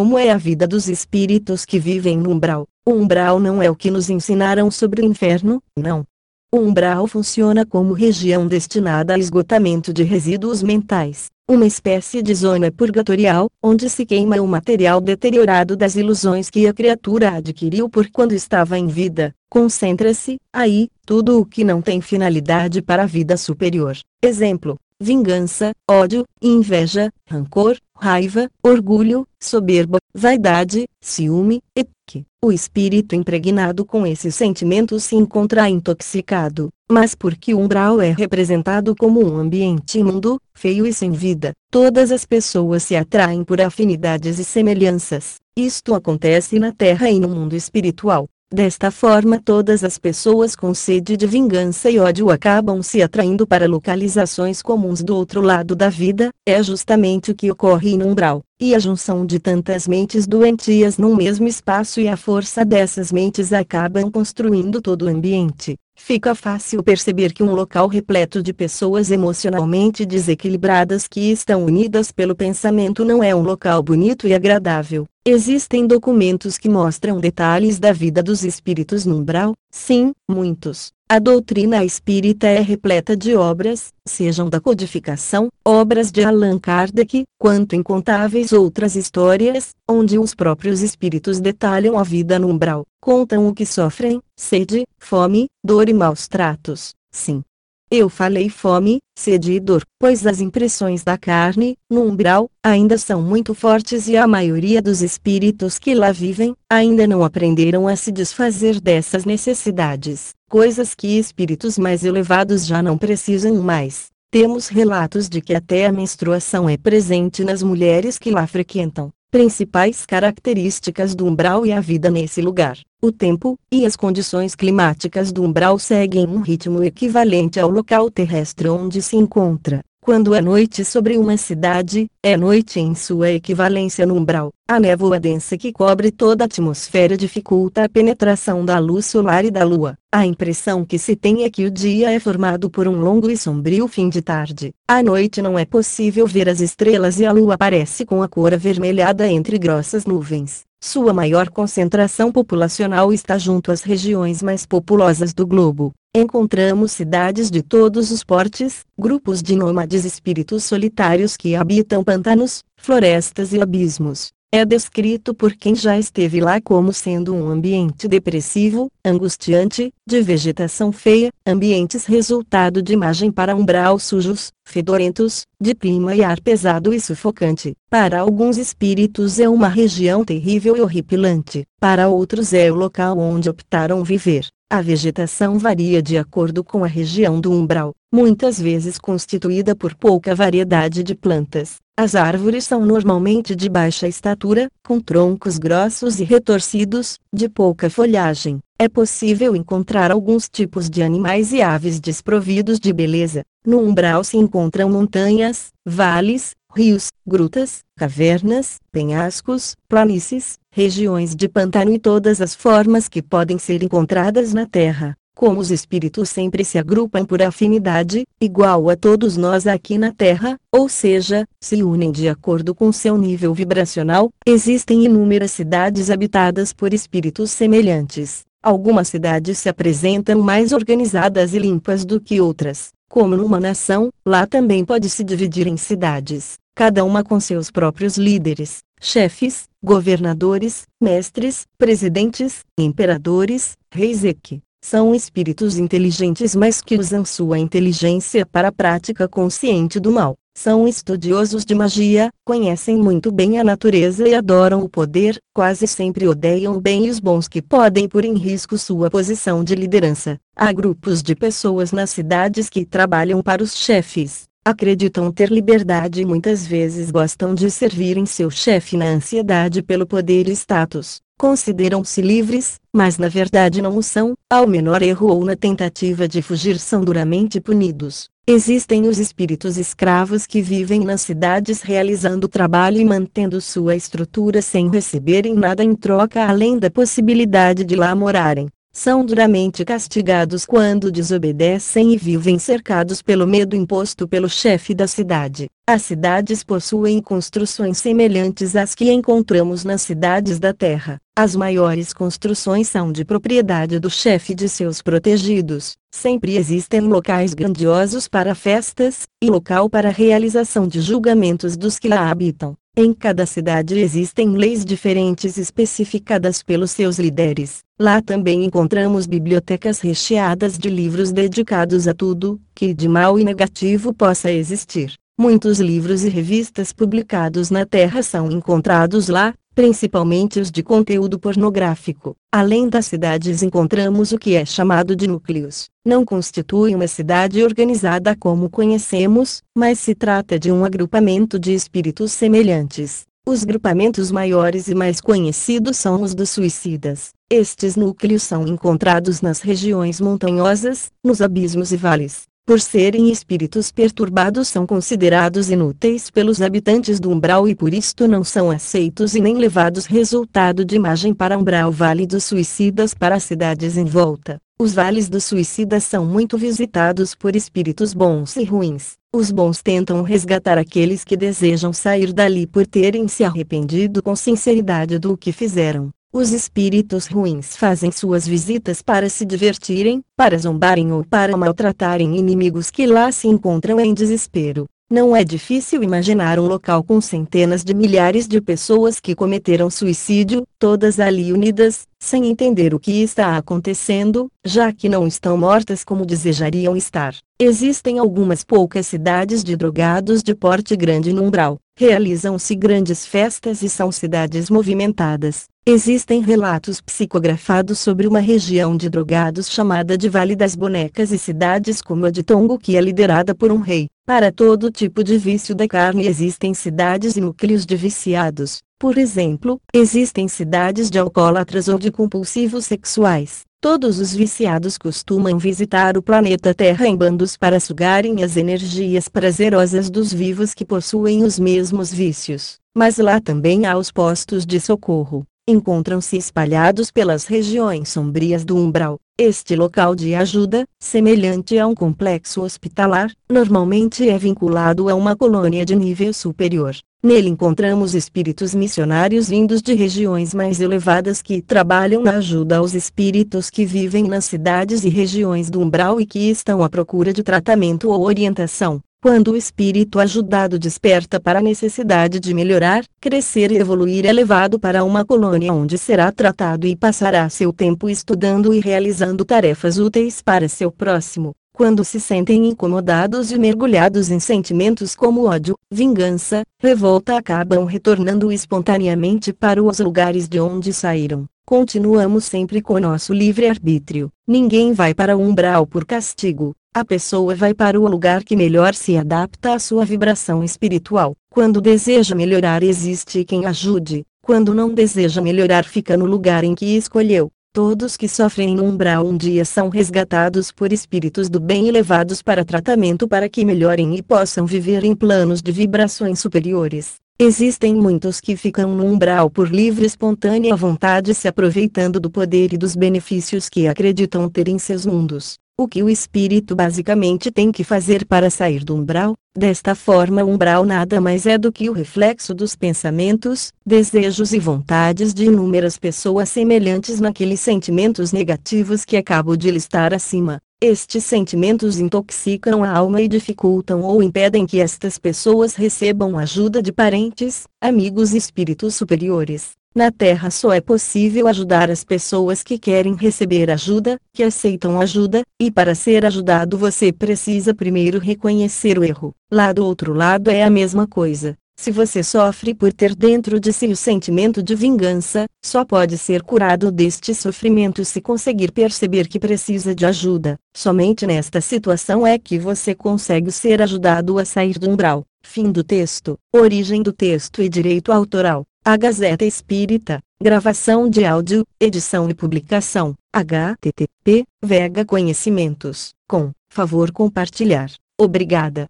Como é a vida dos espíritos que vivem no umbral? O umbral não é o que nos ensinaram sobre o inferno, não. O umbral funciona como região destinada a esgotamento de resíduos mentais, uma espécie de zona purgatorial, onde se queima o material deteriorado das ilusões que a criatura adquiriu por quando estava em vida. Concentra-se, aí, tudo o que não tem finalidade para a vida superior. Exemplo: vingança, ódio, inveja, rancor, raiva, orgulho, soberba, vaidade, ciúme, que o espírito impregnado com esses sentimentos se encontra intoxicado, mas porque o umbral é representado como um ambiente imundo, feio e sem vida, todas as pessoas se atraem por afinidades e semelhanças. Isto acontece na Terra e no mundo espiritual. Desta forma, todas as pessoas com sede de vingança e ódio acabam se atraindo para localizações comuns do outro lado da vida, é justamente o que ocorre no umbral. E a junção de tantas mentes doentias num mesmo espaço e a força dessas mentes acabam construindo todo o ambiente. Fica fácil perceber que um local repleto de pessoas emocionalmente desequilibradas que estão unidas pelo pensamento não é um local bonito e agradável. Existem documentos que mostram detalhes da vida dos espíritos no umbral? Sim, muitos. A doutrina espírita é repleta de obras, sejam da codificação, obras de Allan Kardec, quanto incontáveis outras histórias, onde os próprios espíritos detalham a vida no umbral, contam o que sofrem, sede, fome, dor e maus tratos. Sim, eu falei fome, sede e dor, pois as impressões da carne, no umbral, ainda são muito fortes e a maioria dos espíritos que lá vivem, ainda não aprenderam a se desfazer dessas necessidades, coisas que espíritos mais elevados já não precisam mais. Temos relatos de que até a menstruação é presente nas mulheres que lá frequentam. Principais características do umbral e a vida nesse lugar. O tempo e as condições climáticas do umbral seguem um ritmo equivalente ao local terrestre onde se encontra. Quando é noite sobre uma cidade, é noite em sua equivalência no umbral. A névoa densa que cobre toda a atmosfera dificulta a penetração da luz solar e da lua. A impressão que se tem é que o dia é formado por um longo e sombrio fim de tarde. À noite não é possível ver as estrelas e a lua aparece com a cor avermelhada entre grossas nuvens. Sua maior concentração populacional está junto às regiões mais populosas do globo. Encontramos cidades de todos os portes, grupos de nômades espíritos solitários que habitam pantanos, florestas e abismos é descrito por quem já esteve lá como sendo um ambiente depressivo, angustiante, de vegetação feia, ambientes resultado de imagem para umbral sujos, fedorentos, de clima e ar pesado e sufocante. Para alguns espíritos é uma região terrível e horripilante, para outros é o local onde optaram viver. A vegetação varia de acordo com a região do umbral, muitas vezes constituída por pouca variedade de plantas. As árvores são normalmente de baixa estatura, com troncos grossos e retorcidos, de pouca folhagem. É possível encontrar alguns tipos de animais e aves desprovidos de beleza. No umbral se encontram montanhas, vales, rios, grutas, cavernas, penhascos, planícies, regiões de pantano e todas as formas que podem ser encontradas na Terra. Como os espíritos sempre se agrupam por afinidade, igual a todos nós aqui na Terra, ou seja, se unem de acordo com seu nível vibracional, existem inúmeras cidades habitadas por espíritos semelhantes. Algumas cidades se apresentam mais organizadas e limpas do que outras. Como numa nação, lá também pode se dividir em cidades, cada uma com seus próprios líderes, chefes, governadores, mestres, presidentes, imperadores, reis e que são espíritos inteligentes mas que usam sua inteligência para a prática consciente do mal. São estudiosos de magia, conhecem muito bem a natureza e adoram o poder, quase sempre odeiam bem os bons que podem pôr em risco sua posição de liderança. Há grupos de pessoas nas cidades que trabalham para os chefes, acreditam ter liberdade e muitas vezes gostam de servir em seu chefe na ansiedade pelo poder e status. Consideram-se livres, mas na verdade não o são, ao menor erro ou na tentativa de fugir são duramente punidos. Existem os espíritos escravos que vivem nas cidades realizando trabalho e mantendo sua estrutura sem receberem nada em troca além da possibilidade de lá morarem. são duramente castigados quando desobedecem e vivem cercados pelo medo imposto pelo chefe da cidade. As cidades possuem construções semelhantes às que encontramos nas cidades da terra. As maiores construções são de propriedade do chefe de seus protegidos. Sempre existem locais grandiosos para festas, e local para realização de julgamentos dos que lá habitam. Em cada cidade existem leis diferentes especificadas pelos seus líderes. Lá também encontramos bibliotecas recheadas de livros dedicados a tudo que de mal e negativo possa existir. Muitos livros e revistas publicados na Terra são encontrados lá, principalmente os de conteúdo pornográfico. Além das cidades encontramos o que é chamado de núcleos. Não constitui uma cidade organizada como conhecemos, mas se trata de um agrupamento de espíritos semelhantes. Os grupamentos maiores e mais conhecidos são os dos suicidas. Estes núcleos são encontrados nas regiões montanhosas, nos abismos e vales por serem espíritos perturbados são considerados inúteis pelos habitantes do umbral e por isto não são aceitos e nem levados resultado de imagem para umbral Vale dos Suicidas para as cidades em volta. Os vales dos suicidas são muito visitados por espíritos bons e ruins. Os bons tentam resgatar aqueles que desejam sair dali por terem se arrependido com sinceridade do que fizeram. Os espíritos ruins fazem suas visitas para se divertirem, para zombarem ou para maltratarem inimigos que lá se encontram em desespero. Não é difícil imaginar um local com centenas de milhares de pessoas que cometeram suicídio, todas ali unidas, sem entender o que está acontecendo, já que não estão mortas como desejariam estar. Existem algumas poucas cidades de drogados de porte grande no umbral. Realizam-se grandes festas e são cidades movimentadas. Existem relatos psicografados sobre uma região de drogados chamada de Vale das Bonecas e cidades como a de Tongo que é liderada por um rei. Para todo tipo de vício da carne existem cidades e núcleos de viciados. Por exemplo, existem cidades de alcoólatras ou de compulsivos sexuais. Todos os viciados costumam visitar o planeta Terra em bandos para sugarem as energias prazerosas dos vivos que possuem os mesmos vícios. Mas lá também há os postos de socorro encontram-se espalhados pelas regiões sombrias do umbral. Este local de ajuda, semelhante a um complexo hospitalar, normalmente é vinculado a uma colônia de nível superior. Nele encontramos espíritos missionários vindos de regiões mais elevadas que trabalham na ajuda aos espíritos que vivem nas cidades e regiões do umbral e que estão à procura de tratamento ou orientação. Quando o espírito ajudado desperta para a necessidade de melhorar, crescer e evoluir é levado para uma colônia onde será tratado e passará seu tempo estudando e realizando tarefas úteis para seu próximo. Quando se sentem incomodados e mergulhados em sentimentos como ódio, vingança, revolta acabam retornando espontaneamente para os lugares de onde saíram. Continuamos sempre com nosso livre-arbítrio. Ninguém vai para o umbral por castigo, a pessoa vai para o lugar que melhor se adapta à sua vibração espiritual. Quando deseja melhorar, existe quem ajude. Quando não deseja melhorar, fica no lugar em que escolheu. Todos que sofrem no umbral um dia são resgatados por espíritos do bem e levados para tratamento para que melhorem e possam viver em planos de vibrações superiores. Existem muitos que ficam no umbral por livre e espontânea vontade se aproveitando do poder e dos benefícios que acreditam ter em seus mundos o que o espírito basicamente tem que fazer para sair do umbral. Desta forma, o umbral nada mais é do que o reflexo dos pensamentos, desejos e vontades de inúmeras pessoas semelhantes naqueles sentimentos negativos que acabo de listar acima. Estes sentimentos intoxicam a alma e dificultam ou impedem que estas pessoas recebam ajuda de parentes, amigos e espíritos superiores. Na Terra só é possível ajudar as pessoas que querem receber ajuda, que aceitam ajuda, e para ser ajudado você precisa primeiro reconhecer o erro. Lá do outro lado é a mesma coisa. Se você sofre por ter dentro de si o sentimento de vingança, só pode ser curado deste sofrimento se conseguir perceber que precisa de ajuda. Somente nesta situação é que você consegue ser ajudado a sair do umbral. Fim do texto. Origem do texto e direito autoral. A Gazeta Espírita, gravação de áudio, edição e publicação, http, Vega Conhecimentos, com, favor compartilhar. Obrigada.